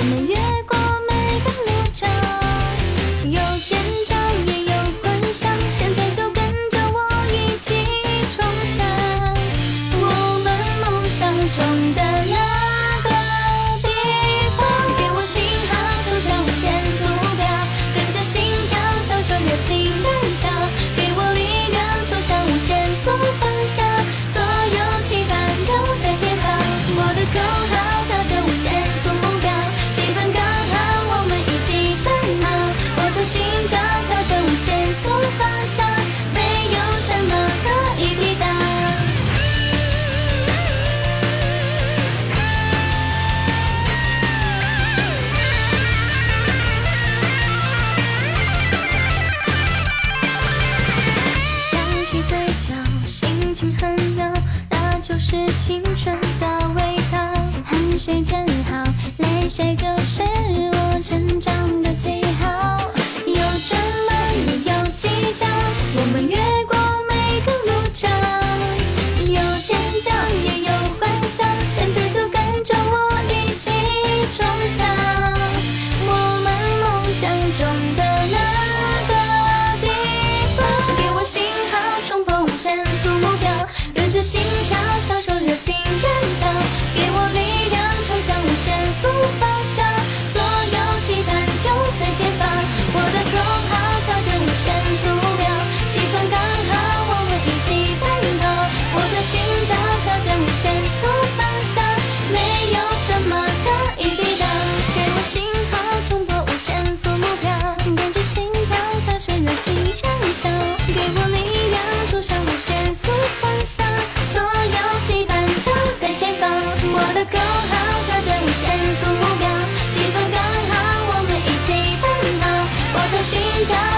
我们越过每个路障有尖叫也有欢笑现在就跟着我一起冲向我们梦想中的情很妙，那就是青春的味道。汗水真好，泪水就是。change